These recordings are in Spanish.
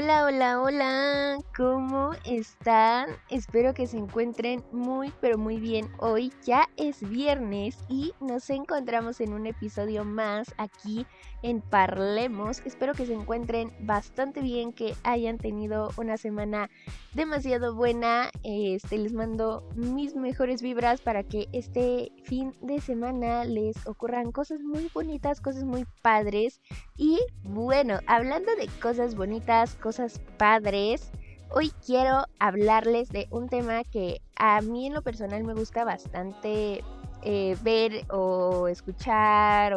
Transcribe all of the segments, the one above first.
Hola, hola, hola, ¿cómo están? Espero que se encuentren muy, pero muy bien. Hoy ya es viernes y nos encontramos en un episodio más aquí en Parlemos. Espero que se encuentren bastante bien, que hayan tenido una semana demasiado buena. Este, les mando mis mejores vibras para que este fin de semana les ocurran cosas muy bonitas, cosas muy padres. Y bueno, hablando de cosas bonitas, cosas padres. Hoy quiero hablarles de un tema que a mí en lo personal me gusta bastante eh, ver o escuchar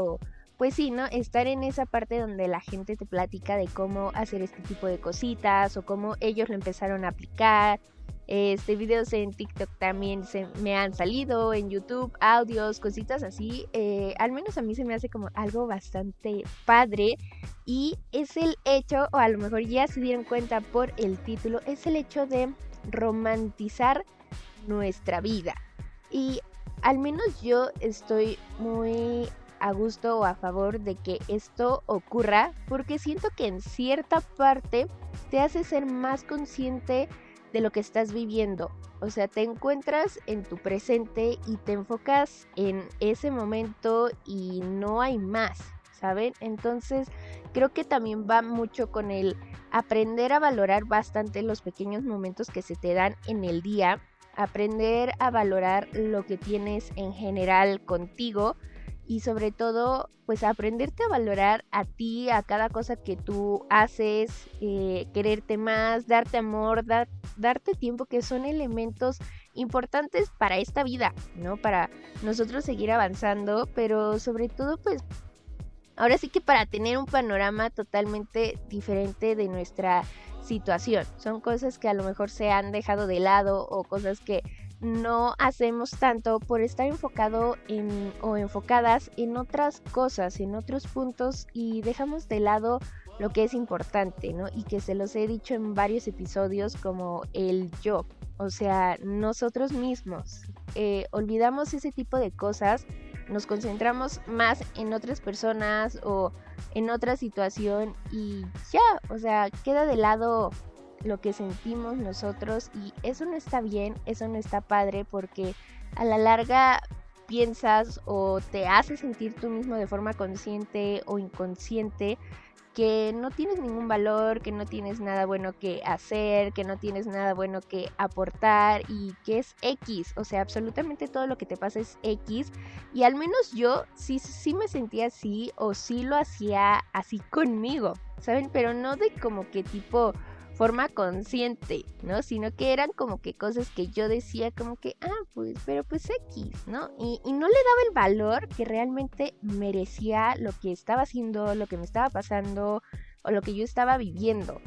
pues sí, ¿no? Estar en esa parte donde la gente te platica de cómo hacer este tipo de cositas o cómo ellos lo empezaron a aplicar este, videos en TikTok también se me han salido, en YouTube, audios, cositas así. Eh, al menos a mí se me hace como algo bastante padre. Y es el hecho, o a lo mejor ya se dieron cuenta por el título, es el hecho de romantizar nuestra vida. Y al menos yo estoy muy a gusto o a favor de que esto ocurra porque siento que en cierta parte te hace ser más consciente de lo que estás viviendo. O sea, te encuentras en tu presente y te enfocas en ese momento y no hay más, ¿saben? Entonces, creo que también va mucho con el aprender a valorar bastante los pequeños momentos que se te dan en el día, aprender a valorar lo que tienes en general contigo y sobre todo pues aprenderte a valorar a ti, a cada cosa que tú haces, eh, quererte más, darte amor, darte tiempo, que son elementos importantes para esta vida, ¿no? Para nosotros seguir avanzando, pero sobre todo pues ahora sí que para tener un panorama totalmente diferente de nuestra situación. Son cosas que a lo mejor se han dejado de lado o cosas que no hacemos tanto por estar enfocado en o enfocadas en otras cosas, en otros puntos y dejamos de lado lo que es importante, ¿no? Y que se los he dicho en varios episodios como el yo, o sea, nosotros mismos. Eh, olvidamos ese tipo de cosas, nos concentramos más en otras personas o en otra situación y ya, o sea, queda de lado lo que sentimos nosotros y eso no está bien, eso no está padre porque a la larga piensas o te hace sentir tú mismo de forma consciente o inconsciente que no tienes ningún valor, que no tienes nada bueno que hacer, que no tienes nada bueno que aportar y que es X, o sea, absolutamente todo lo que te pasa es X y al menos yo sí, sí me sentía así o sí lo hacía así conmigo, ¿saben? Pero no de como que tipo forma consciente, ¿no? Sino que eran como que cosas que yo decía como que, ah, pues, pero pues X, ¿no? Y, y no le daba el valor que realmente merecía lo que estaba haciendo, lo que me estaba pasando o lo que yo estaba viviendo,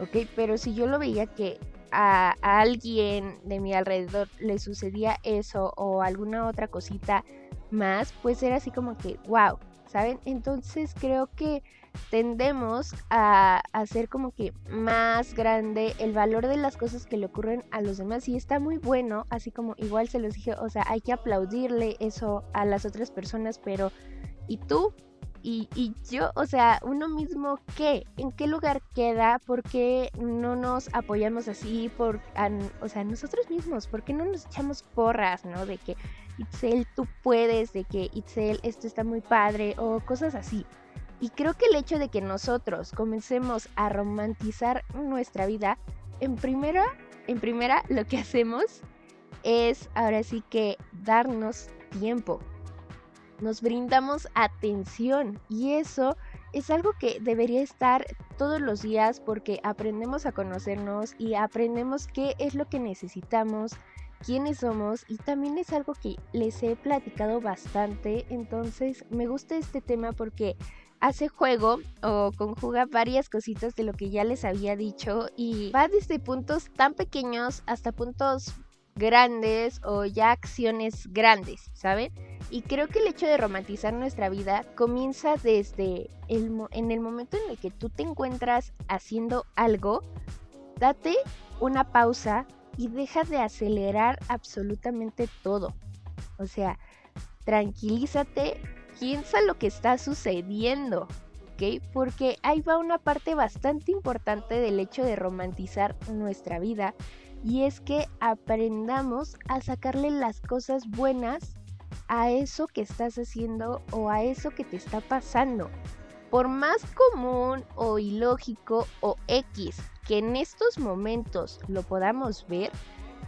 ¿ok? Pero si yo lo veía que a, a alguien de mi alrededor le sucedía eso o alguna otra cosita más, pues era así como que, wow, ¿saben? Entonces creo que tendemos a hacer como que más grande el valor de las cosas que le ocurren a los demás y está muy bueno, así como igual se los dije, o sea, hay que aplaudirle eso a las otras personas, pero ¿y tú? Y, y, yo, o sea, uno mismo, ¿qué? ¿En qué lugar queda? ¿Por qué no nos apoyamos así? Por, o sea, nosotros mismos, ¿por qué no nos echamos porras, no? De que, Itzel, tú puedes, de que, Itzel, esto está muy padre, o cosas así. Y creo que el hecho de que nosotros comencemos a romantizar nuestra vida, en primera, en primera lo que hacemos es ahora sí que darnos tiempo. Nos brindamos atención y eso es algo que debería estar todos los días porque aprendemos a conocernos y aprendemos qué es lo que necesitamos, quiénes somos y también es algo que les he platicado bastante, entonces me gusta este tema porque hace juego o conjuga varias cositas de lo que ya les había dicho y va desde puntos tan pequeños hasta puntos grandes o ya acciones grandes, ¿saben? Y creo que el hecho de romantizar nuestra vida comienza desde el, en el momento en el que tú te encuentras haciendo algo, date una pausa y deja de acelerar absolutamente todo. O sea, tranquilízate, piensa lo que está sucediendo, ¿ok? Porque ahí va una parte bastante importante del hecho de romantizar nuestra vida y es que aprendamos a sacarle las cosas buenas a eso que estás haciendo o a eso que te está pasando. Por más común o ilógico o X que en estos momentos lo podamos ver,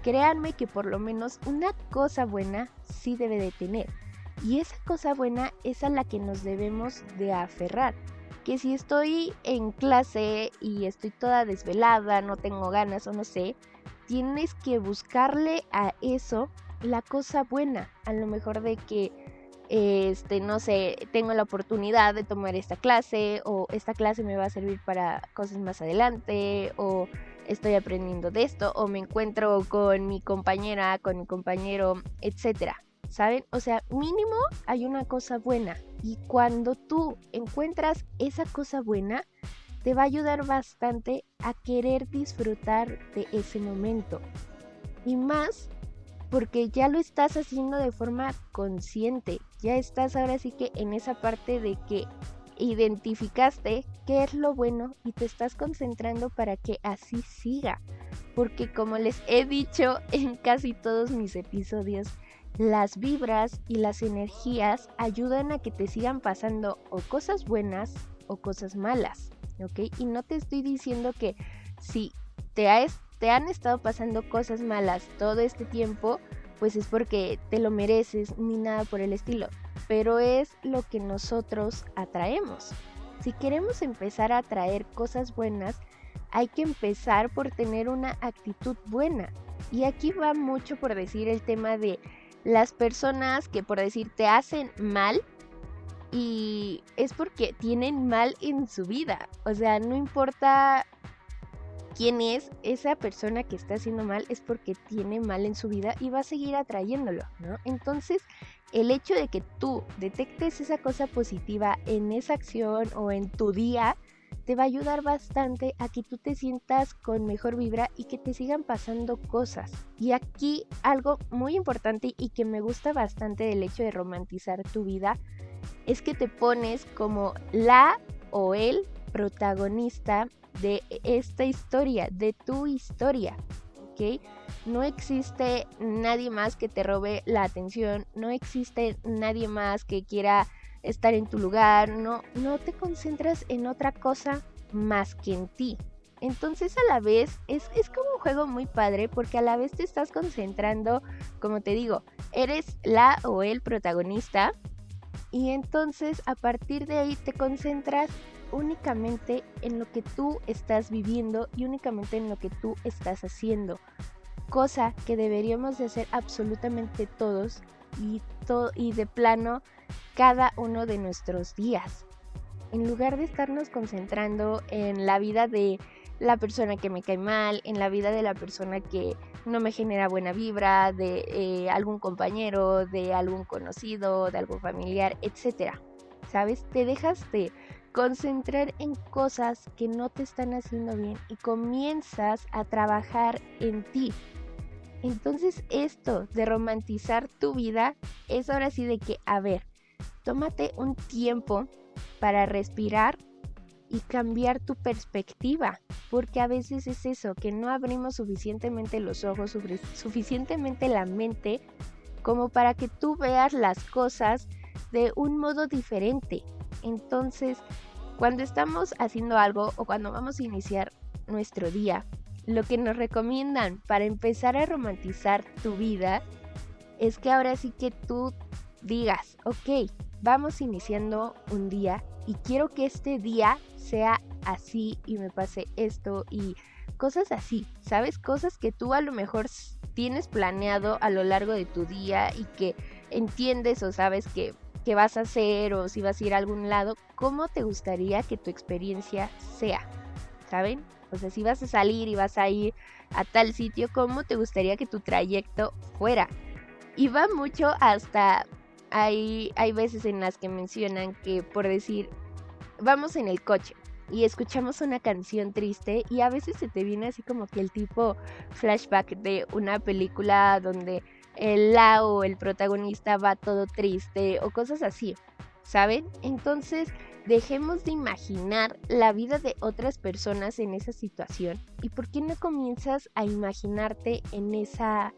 créanme que por lo menos una cosa buena sí debe de tener. Y esa cosa buena es a la que nos debemos de aferrar. Que si estoy en clase y estoy toda desvelada, no tengo ganas o no sé, tienes que buscarle a eso la cosa buena. A lo mejor de que, este, no sé, tengo la oportunidad de tomar esta clase o esta clase me va a servir para cosas más adelante o estoy aprendiendo de esto o me encuentro con mi compañera, con mi compañero, etcétera. ¿Saben? O sea, mínimo hay una cosa buena y cuando tú encuentras esa cosa buena, te va a ayudar bastante a querer disfrutar de ese momento. Y más porque ya lo estás haciendo de forma consciente. Ya estás ahora sí que en esa parte de que identificaste qué es lo bueno y te estás concentrando para que así siga. Porque como les he dicho en casi todos mis episodios, las vibras y las energías ayudan a que te sigan pasando o cosas buenas o cosas malas, ¿ok? Y no te estoy diciendo que si te, te han estado pasando cosas malas todo este tiempo, pues es porque te lo mereces ni nada por el estilo pero es lo que nosotros atraemos. Si queremos empezar a atraer cosas buenas, hay que empezar por tener una actitud buena. Y aquí va mucho por decir el tema de las personas que por decir te hacen mal y es porque tienen mal en su vida. O sea, no importa quién es esa persona que está haciendo mal, es porque tiene mal en su vida y va a seguir atrayéndolo, ¿no? Entonces, el hecho de que tú detectes esa cosa positiva en esa acción o en tu día, te va a ayudar bastante a que tú te sientas con mejor vibra y que te sigan pasando cosas. Y aquí algo muy importante y que me gusta bastante del hecho de romantizar tu vida es que te pones como la o el protagonista de esta historia, de tu historia. No existe nadie más que te robe la atención, no existe nadie más que quiera estar en tu lugar, no, no te concentras en otra cosa más que en ti. Entonces a la vez es, es, como un juego muy padre porque a la vez te estás concentrando, como te digo, eres la o el protagonista y entonces a partir de ahí te concentras únicamente en lo que tú estás viviendo y únicamente en lo que tú estás haciendo. Cosa que deberíamos de hacer absolutamente todos y, de plano cada uno de nuestros días. En lugar de estarnos concentrando en la vida de la persona que me cae mal, en la vida de la persona que no me genera buena vibra, de eh, algún compañero, de algún conocido, de algún familiar, etc. ¿Sabes? Te dejas de concentrar en cosas que no te están haciendo bien y comienzas a trabajar en ti. Entonces esto de romantizar tu vida es ahora sí de que, a ver, tómate un tiempo para respirar y cambiar tu perspectiva, porque a veces es eso, que no abrimos suficientemente los ojos, suficientemente la mente, como para que tú veas las cosas de un modo diferente. Entonces, cuando estamos haciendo algo o cuando vamos a iniciar nuestro día, lo que nos recomiendan para empezar a romantizar tu vida es que ahora sí que tú digas, ok, vamos iniciando un día y quiero que este día sea así y me pase esto y cosas así, ¿sabes? Cosas que tú a lo mejor tienes planeado a lo largo de tu día y que entiendes o sabes que qué vas a hacer o si vas a ir a algún lado, cómo te gustaría que tu experiencia sea, ¿saben? O sea, si vas a salir y vas a ir a tal sitio, ¿cómo te gustaría que tu trayecto fuera? Y va mucho hasta hay, hay veces en las que mencionan que por decir, vamos en el coche y escuchamos una canción triste y a veces se te viene así como que el tipo flashback de una película donde el la o el protagonista va todo triste o cosas así, ¿saben? Entonces dejemos de imaginar la vida de otras personas en esa situación y por qué no comienzas a imaginarte en esa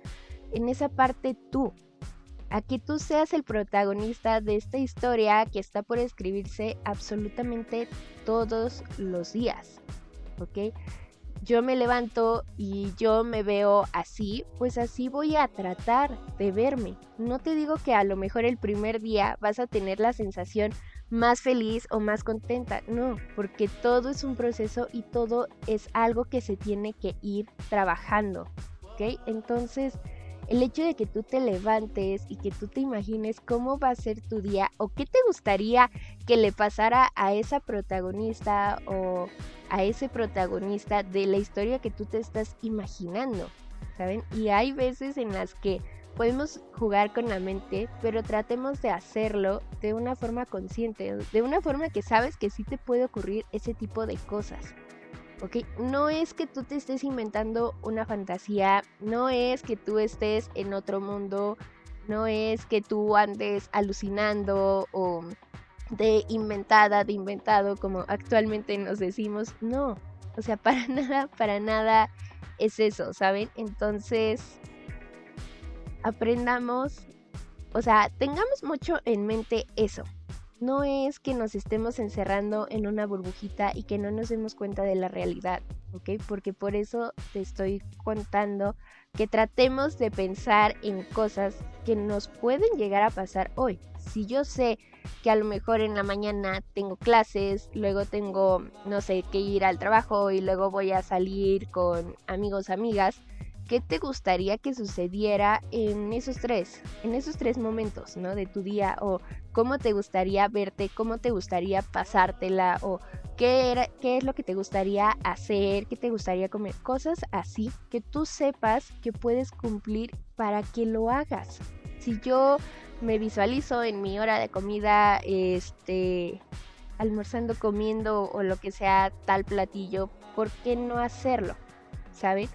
en esa parte tú, a que tú seas el protagonista de esta historia que está por escribirse absolutamente todos los días, ¿ok? Yo me levanto y yo me veo así, pues así voy a tratar de verme. No te digo que a lo mejor el primer día vas a tener la sensación más feliz o más contenta, no, porque todo es un proceso y todo es algo que se tiene que ir trabajando, ¿ok? Entonces, el hecho de que tú te levantes y que tú te imagines cómo va a ser tu día o qué te gustaría que le pasara a esa protagonista o a ese protagonista de la historia que tú te estás imaginando, ¿saben? Y hay veces en las que podemos jugar con la mente, pero tratemos de hacerlo de una forma consciente, de una forma que sabes que sí te puede ocurrir ese tipo de cosas. ¿ok? No es que tú te estés inventando una fantasía, no es que tú estés en otro mundo, no es que tú andes alucinando o de inventada, de inventado, como actualmente nos decimos, no, o sea, para nada, para nada es eso, ¿saben? Entonces, aprendamos, o sea, tengamos mucho en mente eso, no es que nos estemos encerrando en una burbujita y que no nos demos cuenta de la realidad, ¿ok? Porque por eso te estoy contando que tratemos de pensar en cosas que nos pueden llegar a pasar hoy. Si yo sé que a lo mejor en la mañana tengo clases, luego tengo, no sé, que ir al trabajo y luego voy a salir con amigos, amigas, ¿qué te gustaría que sucediera en esos tres, en esos tres momentos, ¿no? De tu día o cómo te gustaría verte, cómo te gustaría pasártela o qué, era, qué es lo que te gustaría hacer, qué te gustaría comer, cosas así que tú sepas que puedes cumplir para que lo hagas. Si yo me visualizo en mi hora de comida, este, almorzando, comiendo o lo que sea tal platillo, ¿por qué no hacerlo? ¿Saben?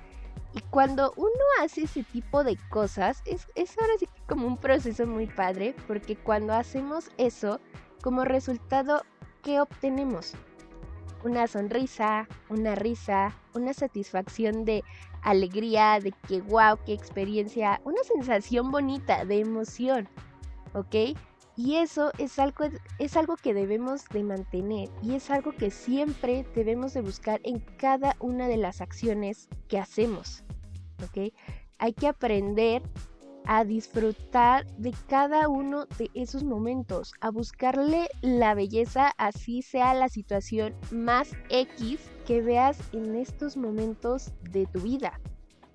Y cuando uno hace ese tipo de cosas, es, es ahora sí como un proceso muy padre, porque cuando hacemos eso, como resultado, ¿qué obtenemos? Una sonrisa, una risa, una satisfacción de alegría, de que wow, qué experiencia, una sensación bonita de emoción, ¿ok? Y eso es algo, es algo que debemos de mantener y es algo que siempre debemos de buscar en cada una de las acciones que hacemos. Hay que aprender a disfrutar de cada uno de esos momentos, a buscarle la belleza, así sea la situación más X que veas en estos momentos de tu vida.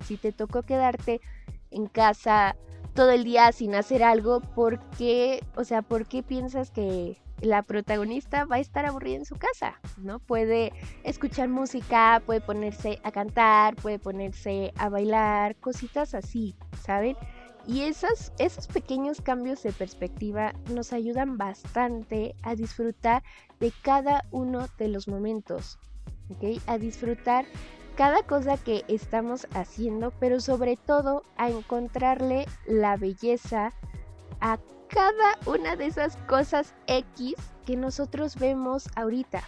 Si te tocó quedarte en casa todo el día sin hacer algo, ¿por qué, o sea, por qué piensas que la protagonista va a estar aburrida en su casa, ¿no? Puede escuchar música, puede ponerse a cantar, puede ponerse a bailar, cositas así, ¿saben? Y esos, esos pequeños cambios de perspectiva nos ayudan bastante a disfrutar de cada uno de los momentos, ¿ok? A disfrutar cada cosa que estamos haciendo, pero sobre todo a encontrarle la belleza a cada una de esas cosas X que nosotros vemos ahorita.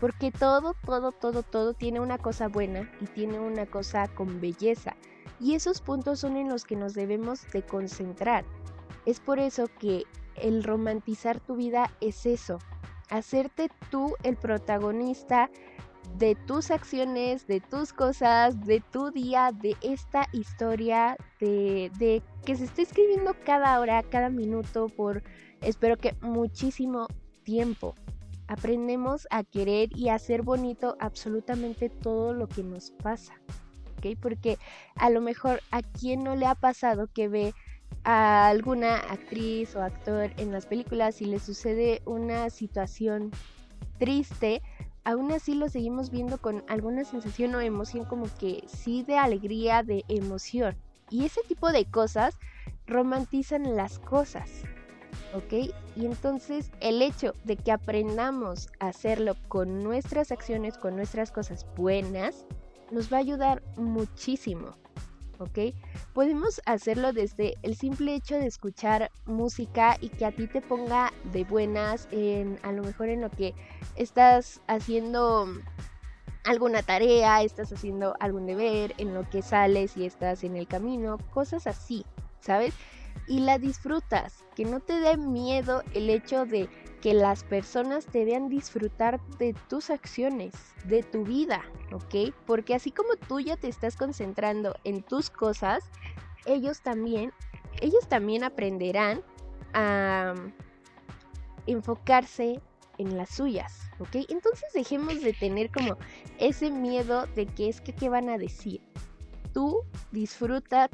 Porque todo, todo, todo, todo tiene una cosa buena y tiene una cosa con belleza. Y esos puntos son en los que nos debemos de concentrar. Es por eso que el romantizar tu vida es eso. Hacerte tú el protagonista de tus acciones, de tus cosas, de tu día, de esta historia, de, que se está escribiendo cada hora, cada minuto, por espero que muchísimo tiempo. Aprendemos a querer y a hacer bonito absolutamente todo lo que nos pasa. ¿ok? Porque a lo mejor a quien no le ha pasado que ve a alguna actriz o actor en las películas y le sucede una situación triste, aún así lo seguimos viendo con alguna sensación o emoción como que sí de alegría, de emoción. Y ese tipo de cosas romantizan las cosas. ¿ok? Y entonces el hecho de que aprendamos a hacerlo con nuestras acciones, con nuestras cosas buenas, nos va a ayudar muchísimo, ¿ok? Podemos hacerlo desde el simple hecho de escuchar música y que a ti te ponga de buenas, en, a lo mejor en lo que estás haciendo alguna tarea, estás haciendo algún deber, en lo que sales y estás en el camino, cosas así, ¿sabes? y la disfrutas, que no te dé miedo el hecho de que las personas te vean disfrutar de tus acciones, de tu vida, ¿ok? Porque así como tú ya te estás concentrando en tus cosas, ellos también, ellos también aprenderán a enfocarse en las suyas, ¿ok? Entonces dejemos de tener como ese miedo de que es que qué van a decir. Tú disfruta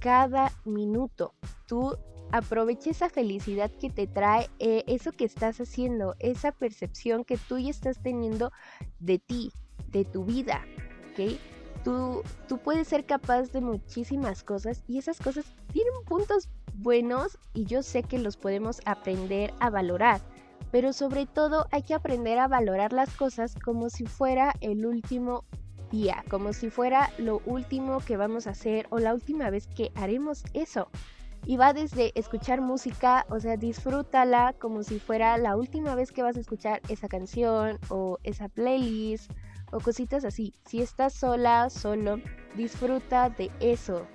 cada minuto. Tú aprovecha esa felicidad que te trae eh, eso que estás haciendo, esa percepción que tú ya estás teniendo de ti, de tu vida, ¿ok? Tú, tú puedes ser capaz de muchísimas cosas y esas cosas tienen puntos buenos y yo sé que los podemos aprender a valorar. Pero sobre todo hay que aprender a valorar las cosas como si fuera el último día, como si fuera lo último que vamos a hacer o la última vez que haremos eso. Y va desde escuchar música, o sea, disfrútala como si fuera la última vez que vas a escuchar esa canción o esa playlist o cositas así. Si estás sola, solo, disfruta de eso.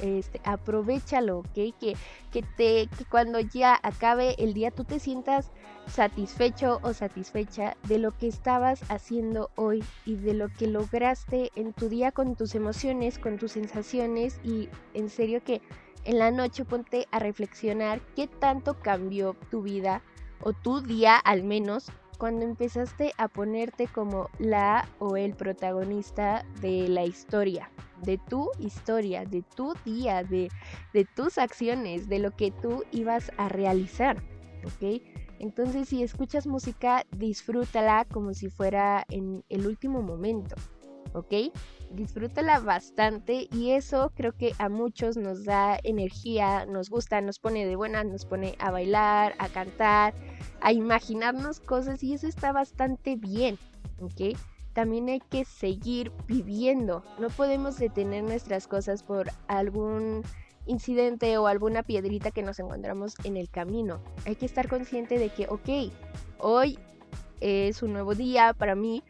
Este, aprovechalo, ¿ok? Que, que, te, que cuando ya acabe el día tú te sientas satisfecho o satisfecha de lo que estabas haciendo hoy y de lo que lograste en tu día con tus emociones, con tus sensaciones y en serio que en la noche ponte a reflexionar qué tanto cambió tu vida o tu día al menos cuando empezaste a ponerte como la o el protagonista de la historia, de tu historia, de tu día, de, de tus acciones, de lo que tú ibas a realizar, ¿ok? Entonces si escuchas música, disfrútala como si fuera en el último momento, ¿ok? Disfrútala bastante y eso creo que a muchos nos da energía, nos gusta, nos pone de buena, nos pone a bailar, a cantar, a imaginarnos cosas y eso está bastante bien, ¿ok? También hay que seguir viviendo, no podemos detener nuestras cosas por algún incidente o alguna piedrita que nos encontramos en el camino. Hay que estar consciente de que, ok, hoy es un nuevo día para mí,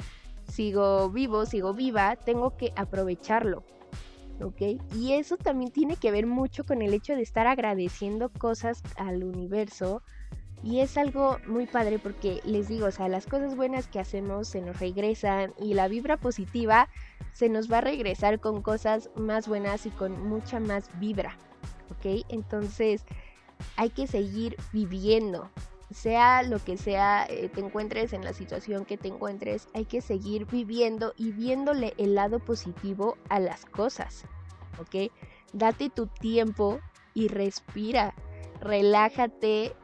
sigo vivo, sigo viva, tengo que aprovecharlo. ¿Ok? Y eso también tiene que ver mucho con el hecho de estar agradeciendo cosas al universo, y es algo muy padre porque les digo, o sea, las cosas buenas que hacemos se nos regresan y la vibra positiva se nos va a regresar con cosas más buenas y con mucha más vibra. ¿Ok? Entonces hay que seguir viviendo. Sea lo que sea, eh, te encuentres en la situación que te encuentres, hay que seguir viviendo y viéndole el lado positivo a las cosas. ¿Ok? Date tu tiempo y respira. Relájate,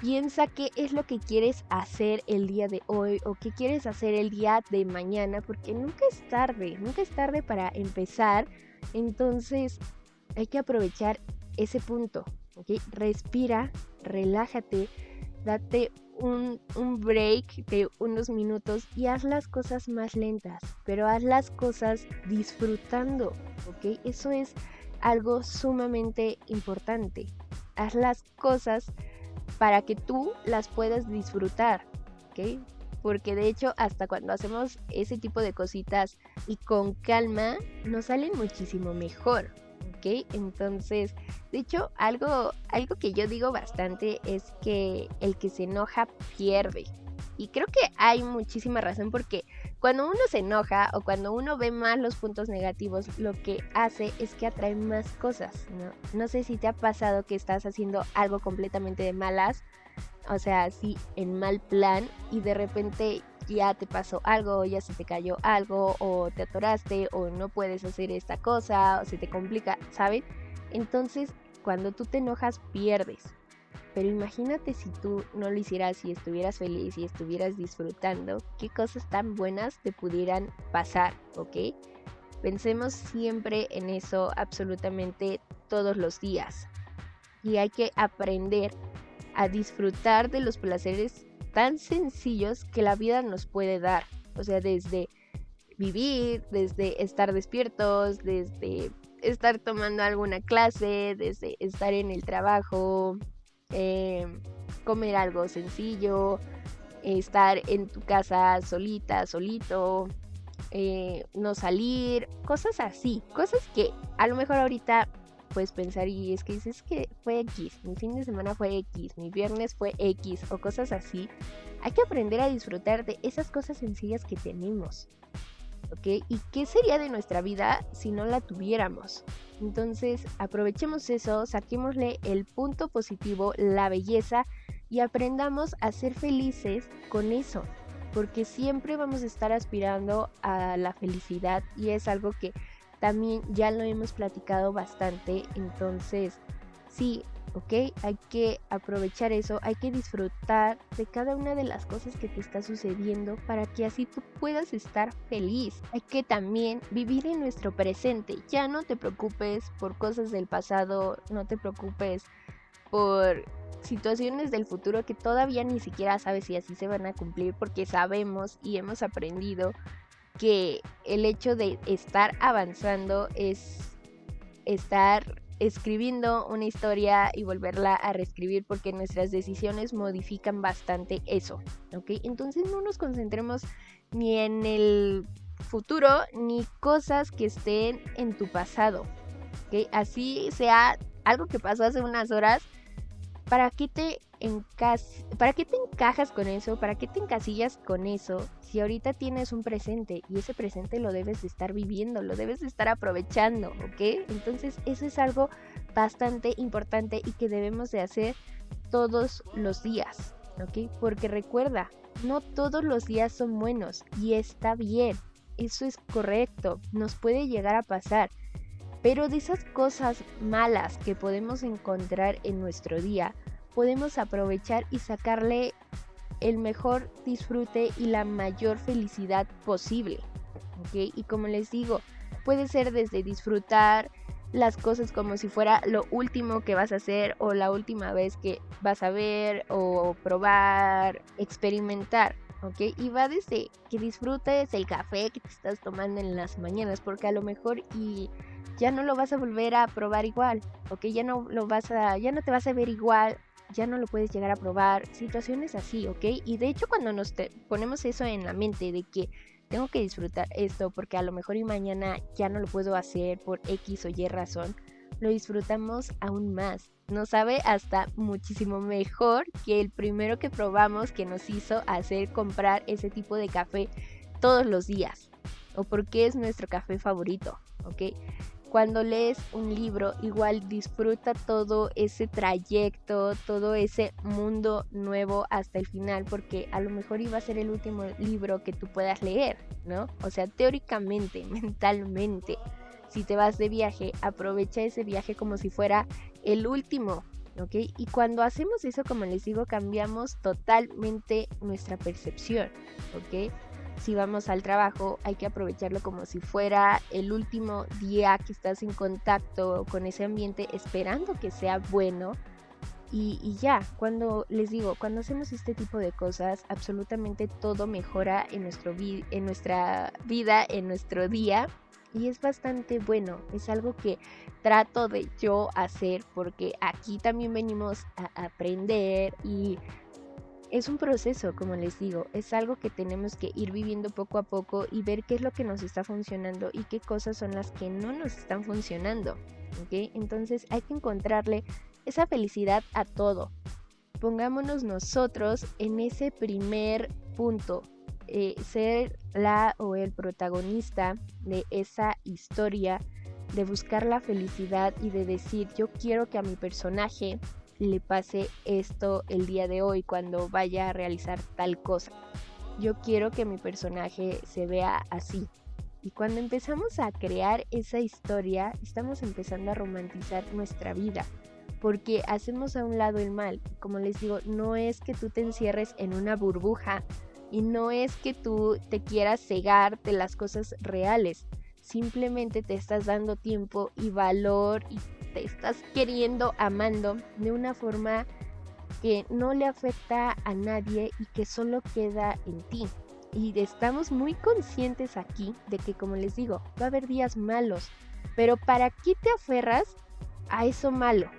Piensa qué es lo que quieres hacer el día de hoy o qué quieres hacer el día de mañana, porque nunca es tarde, nunca es tarde para empezar. Entonces hay que aprovechar ese punto, ¿ok? Respira, relájate, date un, un, break de unos minutos y haz las cosas más lentas, pero haz las cosas disfrutando, ¿ok? Eso es algo sumamente importante. Haz las cosas para que tú las puedas disfrutar, ¿ok? Porque de hecho hasta cuando hacemos ese tipo de cositas y con calma, nos salen muchísimo mejor, Entonces, de hecho, algo, algo que yo digo bastante es que el que se enoja pierde. Y creo que hay muchísima razón porque cuando uno se enoja o cuando uno ve más los puntos negativos, lo que hace es que atrae más cosas, ¿no? No sé si te ha pasado que estás haciendo algo completamente de malas, o sea, así en mal plan y de repente ya te pasó algo, ya se te cayó algo o te atoraste o no puedes hacer esta cosa o se te complica, ¿sabes? Entonces, cuando tú te enojas, pierdes. Pero imagínate si tú no lo hicieras y estuvieras feliz y estuvieras disfrutando, qué cosas tan buenas te pudieran pasar, ¿ok? Pensemos siempre en eso absolutamente todos los días. Y hay que aprender a disfrutar de los placeres tan sencillos que la vida nos puede dar. O sea, desde vivir, desde estar despiertos, desde estar tomando alguna clase, desde estar en el trabajo, em, comer algo sencillo, estar en tu casa solita, solito, eh, no salir, cosas así, cosas que a lo mejor ahorita puedes pensar y es que dices que fue X, mi fin de semana fue X, mi viernes fue X o cosas así. Hay que aprender a disfrutar de esas cosas sencillas que tenemos. ¿Ok? ¿Y qué sería de nuestra vida si no la tuviéramos? Entonces, aprovechemos eso, saquémosle el punto positivo, la belleza y aprendamos a ser felices con eso. Porque siempre vamos a estar aspirando a la felicidad y es algo que también ya lo hemos platicado bastante. Entonces, sí, ¿ok? Hay que aprovechar eso, hay que disfrutar de cada una de las cosas que te está sucediendo para que así tú puedas estar feliz. Hay que también vivir en nuestro presente. Ya no te preocupes por cosas del pasado, no te preocupes por situaciones del futuro que todavía ni siquiera sabes si así se van a cumplir porque sabemos y hemos aprendido que el hecho de estar avanzando es estar escribiendo una historia y volverla a reescribir porque nuestras decisiones modifican bastante eso, ¿ok? Entonces no nos concentremos ni en el futuro ni cosas que estén en tu pasado, ¿ok? Así sea algo que pasó hace unas horas, ¿para qué te ¿Para qué te encajas con eso? ¿Para qué te encasillas con eso? Si ahorita tienes un presente y ese presente lo debes de estar viviendo, lo debes de estar aprovechando, ¿ok? Entonces eso es algo bastante importante y que debemos de hacer todos los días, ¿ok? Porque recuerda, no todos los días son buenos y está bien, eso es correcto, nos puede llegar a pasar. Pero de esas cosas malas que podemos encontrar en nuestro día, podemos aprovechar y sacarle el mejor disfrute y la mayor felicidad posible. Y como les digo, puede ser desde disfrutar las cosas como si fuera lo último que vas a hacer o la última vez que vas a ver o probar, experimentar. ¿ok? Y va desde que disfrutes el café que te estás tomando en las mañanas, porque a lo mejor y ya no lo vas a volver a probar igual, ¿ok? Ya no lo vas a, ya no te vas a ver igual ya no lo puedes llegar a probar, situaciones así, ¿ok? Y de hecho cuando nos ponemos eso en la mente de que tengo que disfrutar esto porque a lo mejor y mañana ya no lo puedo hacer por X o Y razón, lo disfrutamos aún más. Nos sabe hasta muchísimo mejor que el primero que probamos que nos hizo hacer comprar ese tipo de café todos los días. O porque es nuestro café favorito, ¿ok? Cuando lees un libro, igual disfruta todo ese trayecto, todo ese mundo nuevo hasta el final, porque a lo mejor iba a ser el último libro que tú puedas leer, ¿no? O sea, teóricamente, mentalmente, si te vas de viaje, aprovecha ese viaje como si fuera el último, ¿ok? Y cuando hacemos eso, como les digo, cambiamos totalmente nuestra percepción, ¿ok? Si vamos al trabajo hay que aprovecharlo como si fuera el último día que estás en contacto con ese ambiente esperando que sea bueno. Y, ya, cuando les digo, cuando hacemos este tipo de cosas, absolutamente todo mejora en, nuestro en nuestra vida, en nuestro día. Y es bastante bueno, es algo que trato de yo hacer porque aquí también venimos a aprender y es un proceso, como les digo, es algo que tenemos que ir viviendo poco a poco y ver qué es lo que nos está funcionando y qué cosas son las que no nos están funcionando. Entonces hay que encontrarle esa felicidad a todo. Pongámonos nosotros en ese primer punto, eh, ser la o el protagonista de esa historia, de buscar la felicidad y de decir yo quiero que a mi personaje le pase esto el día de hoy cuando vaya a realizar tal cosa. Yo quiero que mi personaje se vea así. Y cuando empezamos a crear esa historia, estamos empezando a romantizar nuestra vida. Porque hacemos a un lado el mal. Como les digo, no es que tú te encierres en una burbuja y no es que tú te quieras cegar de las cosas reales. Simplemente te estás dando tiempo y valor y te estás queriendo, amando de una forma que no le afecta a nadie y que solo queda en ti. Y estamos muy conscientes aquí de que, como les digo, va a haber días malos. Pero ¿para qué te aferras a eso malo?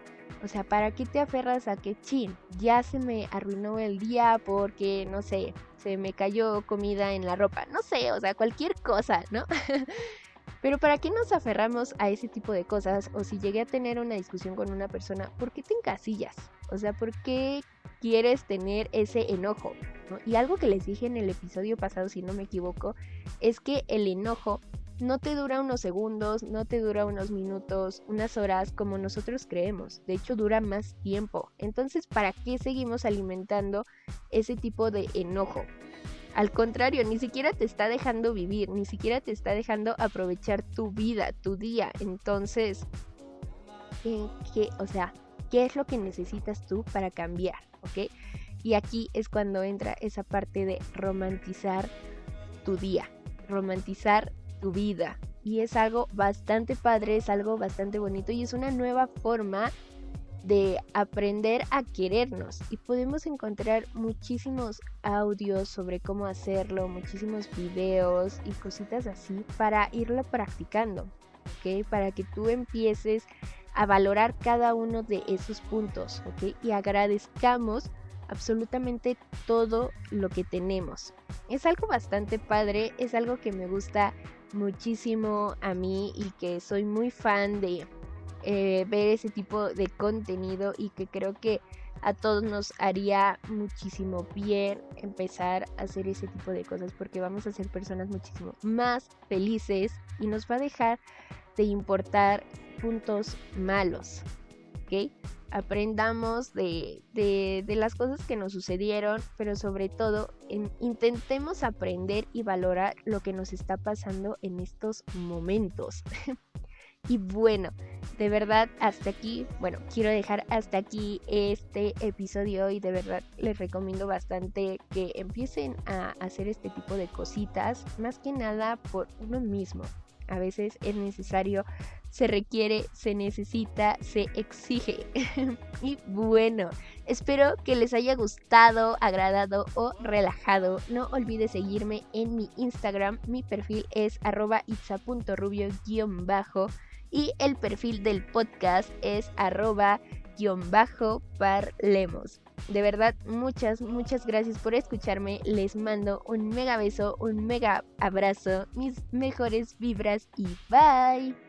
O sea, ¿para qué te aferras a que, chin, ya se me arruinó el día porque, no sé, se me cayó comida en la ropa? No sé, o sea, cualquier cosa, ¿no? Pero ¿para qué nos aferramos a ese tipo de cosas? O si llegué a tener una discusión con una persona, ¿por qué te encasillas? O sea, ¿por qué quieres tener ese enojo? Y algo que les dije en el episodio pasado, si no me equivoco, es que el enojo no te dura unos segundos, no te dura unos minutos, unas horas como nosotros creemos. De hecho, dura más tiempo. Entonces, ¿para qué seguimos alimentando ese tipo de enojo? Al contrario, ni siquiera te está dejando vivir, ni siquiera te está dejando aprovechar tu vida, tu día. Entonces, ¿qué, o sea, ¿qué es lo que necesitas tú para cambiar? ¿Ok? Y aquí es cuando entra esa parte de romantizar tu día, romantizar tu vida. Y es algo bastante padre, es algo bastante bonito y es una nueva forma de aprender a querernos y podemos encontrar muchísimos audios sobre cómo hacerlo, muchísimos videos y cositas así para irlo practicando, ¿ok? Para que tú empieces a valorar cada uno de esos puntos, ¿ok? Y agradezcamos absolutamente todo lo que tenemos. Es algo bastante padre, es algo que me gusta muchísimo a mí y que soy muy fan de eh, ver ese tipo de contenido y que creo que a todos nos haría muchísimo bien empezar a hacer ese tipo de cosas porque vamos a ser personas muchísimo más felices y nos va a dejar de importar puntos malos. ¿Ok? Aprendamos de, de, las cosas que nos sucedieron, pero sobre todo intentemos aprender y valorar lo que nos está pasando en estos momentos. Y bueno, de verdad hasta aquí, bueno, quiero dejar hasta aquí este episodio y de verdad les recomiendo bastante que empiecen a hacer este tipo de cositas, más que nada por uno mismo. A veces es necesario, se requiere, se necesita, se exige. y bueno, espero que les haya gustado, agradado o relajado. No olvides seguirme en mi Instagram. Mi perfil es arroba itza.rubio-bajo y el perfil del podcast es arroba bajo parlemos. De verdad, muchas, muchas gracias por escucharme. Les mando un mega beso, un mega abrazo, mis mejores vibras y bye.